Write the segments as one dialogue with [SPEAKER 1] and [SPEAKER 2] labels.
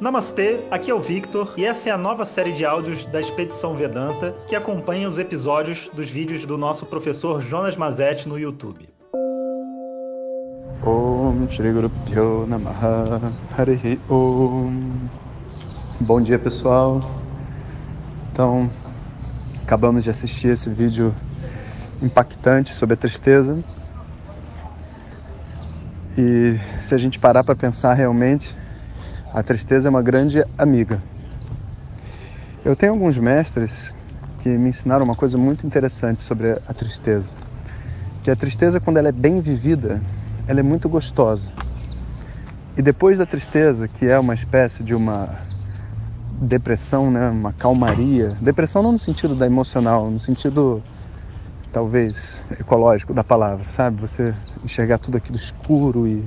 [SPEAKER 1] Namastê, aqui é o Victor e essa é a nova série de áudios da Expedição Vedanta que acompanha os episódios dos vídeos do nosso professor Jonas Mazetti no YouTube.
[SPEAKER 2] Om Shri Guru Om. Bom dia pessoal. Então, acabamos de assistir esse vídeo impactante sobre a tristeza. E se a gente parar para pensar realmente a tristeza é uma grande amiga. Eu tenho alguns mestres que me ensinaram uma coisa muito interessante sobre a tristeza. Que a tristeza, quando ela é bem vivida, ela é muito gostosa. E depois da tristeza, que é uma espécie de uma depressão, né, uma calmaria, depressão não no sentido da emocional, no sentido talvez ecológico da palavra, sabe? Você enxergar tudo aquilo escuro e,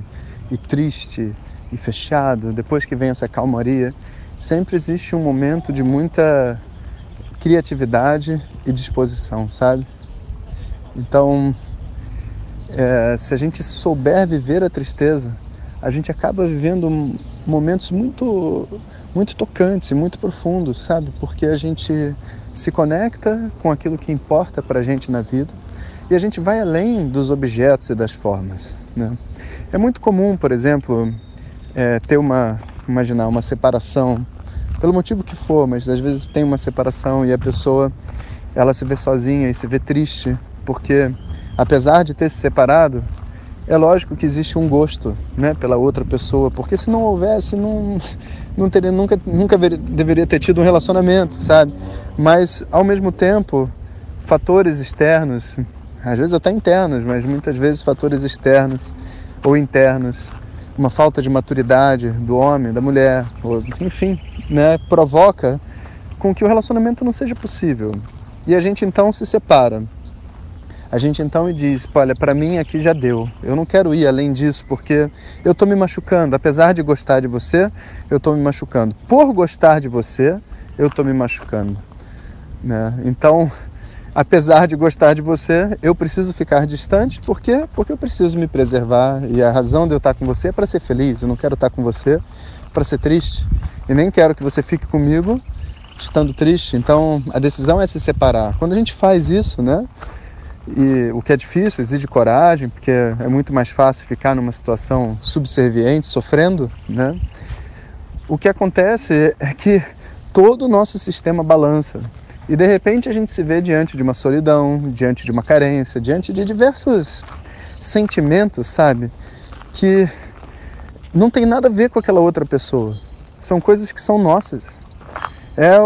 [SPEAKER 2] e triste e fechado, depois que vem essa calmaria, sempre existe um momento de muita criatividade e disposição, sabe? Então, é, se a gente souber viver a tristeza, a gente acaba vivendo momentos muito, muito tocantes e muito profundos, sabe? Porque a gente se conecta com aquilo que importa para a gente na vida e a gente vai além dos objetos e das formas. Né? É muito comum, por exemplo, é, ter uma, imaginar, uma separação, pelo motivo que for, mas às vezes tem uma separação e a pessoa ela se vê sozinha e se vê triste, porque apesar de ter se separado, é lógico que existe um gosto, né, pela outra pessoa, porque se não houvesse, não, não teria nunca, nunca deveria ter tido um relacionamento, sabe? Mas ao mesmo tempo, fatores externos, às vezes até internos, mas muitas vezes fatores externos ou internos uma falta de maturidade do homem, da mulher, ou, enfim, né, provoca com que o relacionamento não seja possível. E a gente então se separa. A gente então diz: olha, para mim aqui já deu. Eu não quero ir além disso porque eu estou me machucando. Apesar de gostar de você, eu estou me machucando. Por gostar de você, eu estou me machucando. Né? Então, apesar de gostar de você, eu preciso ficar distante, por quê? Porque eu preciso me preservar e a razão de eu estar com você é para ser feliz. Eu não quero estar com você para ser triste e nem quero que você fique comigo estando triste. Então, a decisão é se separar. Quando a gente faz isso, né? E o que é difícil, exige coragem, porque é muito mais fácil ficar numa situação subserviente, sofrendo, né? O que acontece é que todo o nosso sistema balança. E de repente a gente se vê diante de uma solidão, diante de uma carência, diante de diversos sentimentos, sabe? Que não tem nada a ver com aquela outra pessoa. São coisas que são nossas. É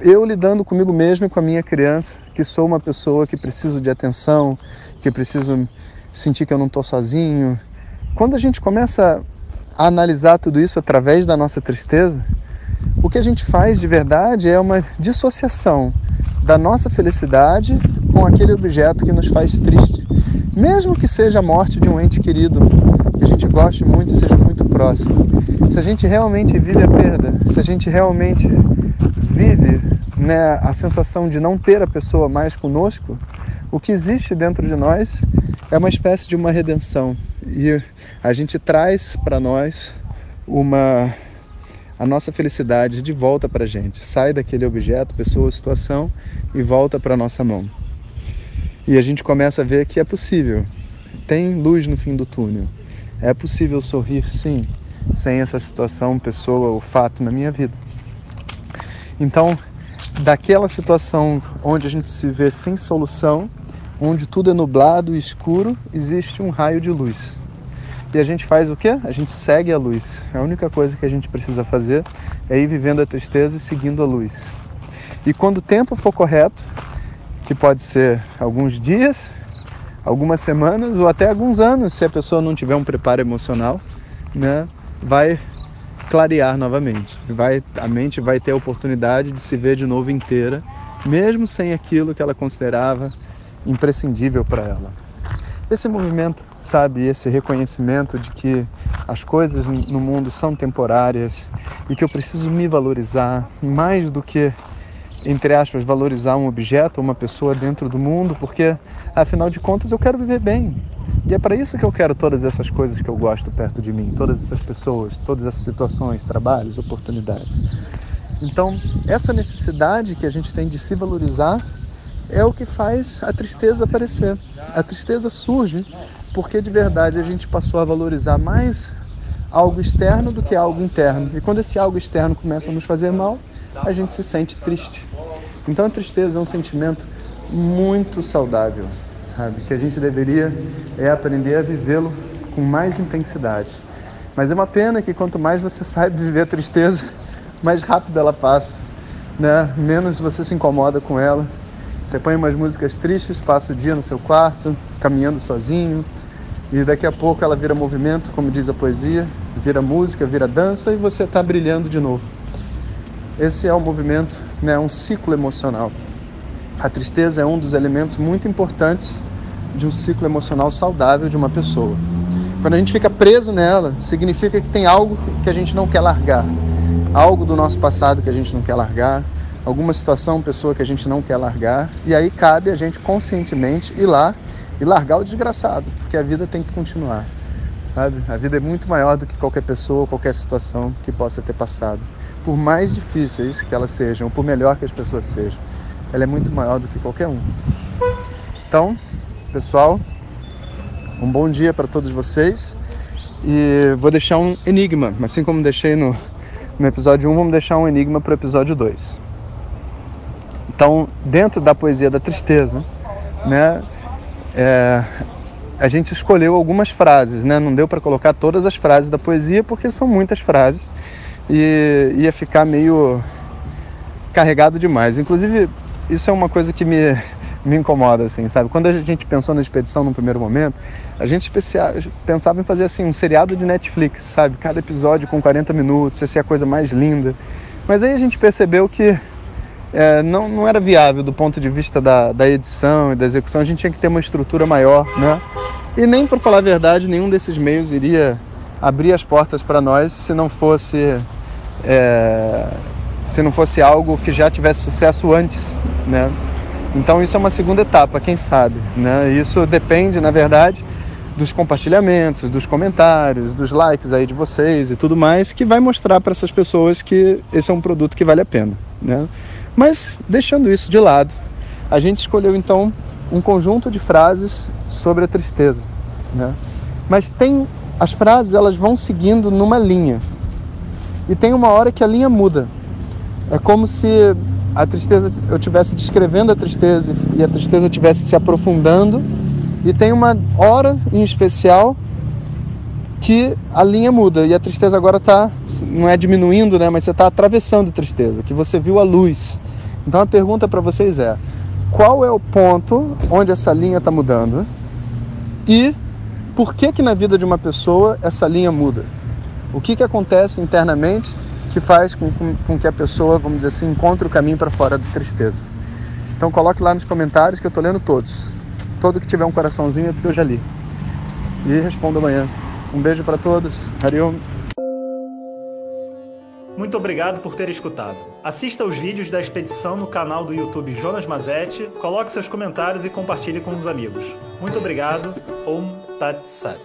[SPEAKER 2] eu lidando comigo mesmo e com a minha criança, que sou uma pessoa que preciso de atenção, que preciso sentir que eu não estou sozinho. Quando a gente começa a analisar tudo isso através da nossa tristeza, o que a gente faz de verdade é uma dissociação da nossa felicidade com aquele objeto que nos faz triste, mesmo que seja a morte de um ente querido que a gente goste muito e seja muito próximo. Se a gente realmente vive a perda, se a gente realmente vive né, a sensação de não ter a pessoa mais conosco, o que existe dentro de nós é uma espécie de uma redenção e a gente traz para nós uma a nossa felicidade de volta para a gente. Sai daquele objeto, pessoa, situação e volta para a nossa mão. E a gente começa a ver que é possível. Tem luz no fim do túnel. É possível sorrir, sim, sem essa situação, pessoa ou fato na minha vida. Então, daquela situação onde a gente se vê sem solução, onde tudo é nublado e escuro, existe um raio de luz. E a gente faz o quê? A gente segue a luz. A única coisa que a gente precisa fazer é ir vivendo a tristeza e seguindo a luz. E quando o tempo for correto, que pode ser alguns dias, algumas semanas ou até alguns anos, se a pessoa não tiver um preparo emocional, né, vai clarear novamente. Vai, a mente vai ter a oportunidade de se ver de novo inteira, mesmo sem aquilo que ela considerava imprescindível para ela esse movimento, sabe, esse reconhecimento de que as coisas no mundo são temporárias e que eu preciso me valorizar mais do que entre aspas valorizar um objeto ou uma pessoa dentro do mundo, porque afinal de contas eu quero viver bem. E é para isso que eu quero todas essas coisas que eu gosto perto de mim, todas essas pessoas, todas essas situações, trabalhos, oportunidades. Então, essa necessidade que a gente tem de se valorizar é o que faz a tristeza aparecer. A tristeza surge porque de verdade a gente passou a valorizar mais algo externo do que algo interno. E quando esse algo externo começa a nos fazer mal, a gente se sente triste. Então a tristeza é um sentimento muito saudável, sabe? Que a gente deveria é aprender a vivê-lo com mais intensidade. Mas é uma pena que quanto mais você sabe viver a tristeza, mais rápido ela passa, né? Menos você se incomoda com ela. Você põe umas músicas tristes, passa o dia no seu quarto, caminhando sozinho, e daqui a pouco ela vira movimento, como diz a poesia, vira música, vira dança e você está brilhando de novo. Esse é o movimento, né, um ciclo emocional. A tristeza é um dos elementos muito importantes de um ciclo emocional saudável de uma pessoa. Quando a gente fica preso nela, significa que tem algo que a gente não quer largar, algo do nosso passado que a gente não quer largar, alguma situação, pessoa que a gente não quer largar, e aí cabe a gente conscientemente ir lá e largar o desgraçado, porque a vida tem que continuar, sabe? A vida é muito maior do que qualquer pessoa, qualquer situação que possa ter passado. Por mais difíceis que elas sejam, ou por melhor que as pessoas sejam, ela é muito maior do que qualquer um. Então, pessoal, um bom dia para todos vocês e vou deixar um enigma, assim como deixei no, no episódio 1, vamos deixar um enigma para o episódio 2. Então, dentro da poesia da tristeza, né, é, a gente escolheu algumas frases, né? Não deu para colocar todas as frases da poesia porque são muitas frases e ia ficar meio carregado demais. Inclusive, isso é uma coisa que me, me incomoda, assim, sabe? Quando a gente pensou na expedição no primeiro momento, a gente pensava em fazer assim um seriado de Netflix, sabe? Cada episódio com 40 minutos, essa é a coisa mais linda. Mas aí a gente percebeu que é, não, não era viável do ponto de vista da, da edição e da execução, a gente tinha que ter uma estrutura maior, né? E nem, por falar a verdade, nenhum desses meios iria abrir as portas para nós se não fosse é, se não fosse algo que já tivesse sucesso antes, né? Então isso é uma segunda etapa, quem sabe, né? Isso depende, na verdade, dos compartilhamentos, dos comentários, dos likes aí de vocês e tudo mais, que vai mostrar para essas pessoas que esse é um produto que vale a pena, né? Mas deixando isso de lado, a gente escolheu então um conjunto de frases sobre a tristeza, né? Mas tem as frases elas vão seguindo numa linha e tem uma hora que a linha muda. É como se a tristeza eu estivesse descrevendo a tristeza e a tristeza estivesse se aprofundando e tem uma hora em especial que a linha muda e a tristeza agora está não é diminuindo, né, mas você está atravessando a tristeza, que você viu a luz. Então a pergunta para vocês é: qual é o ponto onde essa linha está mudando? E por que que na vida de uma pessoa essa linha muda? O que que acontece internamente que faz com, com, com que a pessoa, vamos dizer assim, encontre o caminho para fora da tristeza? Então coloque lá nos comentários que eu estou lendo todos. Todo que tiver um coraçãozinho é porque eu já li. E respondo amanhã. Um beijo para todos. Hariom.
[SPEAKER 1] Muito obrigado por ter escutado. Assista aos vídeos da expedição no canal do YouTube Jonas Mazetti, coloque seus comentários e compartilhe com os amigos. Muito obrigado. Om Tat Sat.